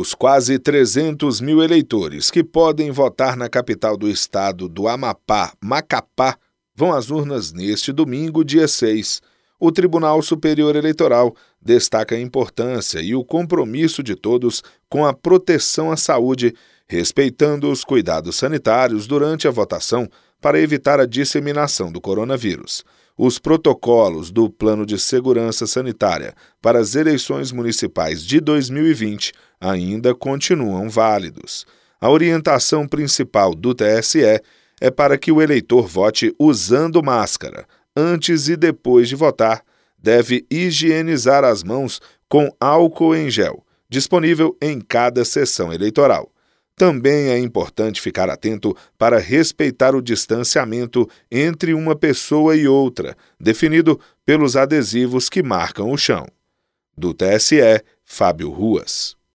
Os quase 300 mil eleitores que podem votar na capital do estado do Amapá, Macapá, vão às urnas neste domingo, dia 6. O Tribunal Superior Eleitoral destaca a importância e o compromisso de todos com a proteção à saúde, respeitando os cuidados sanitários durante a votação para evitar a disseminação do coronavírus. Os protocolos do Plano de Segurança Sanitária para as eleições municipais de 2020 ainda continuam válidos. A orientação principal do TSE é para que o eleitor vote usando máscara. Antes e depois de votar, deve higienizar as mãos com álcool em gel, disponível em cada sessão eleitoral. Também é importante ficar atento para respeitar o distanciamento entre uma pessoa e outra, definido pelos adesivos que marcam o chão. Do TSE, Fábio Ruas.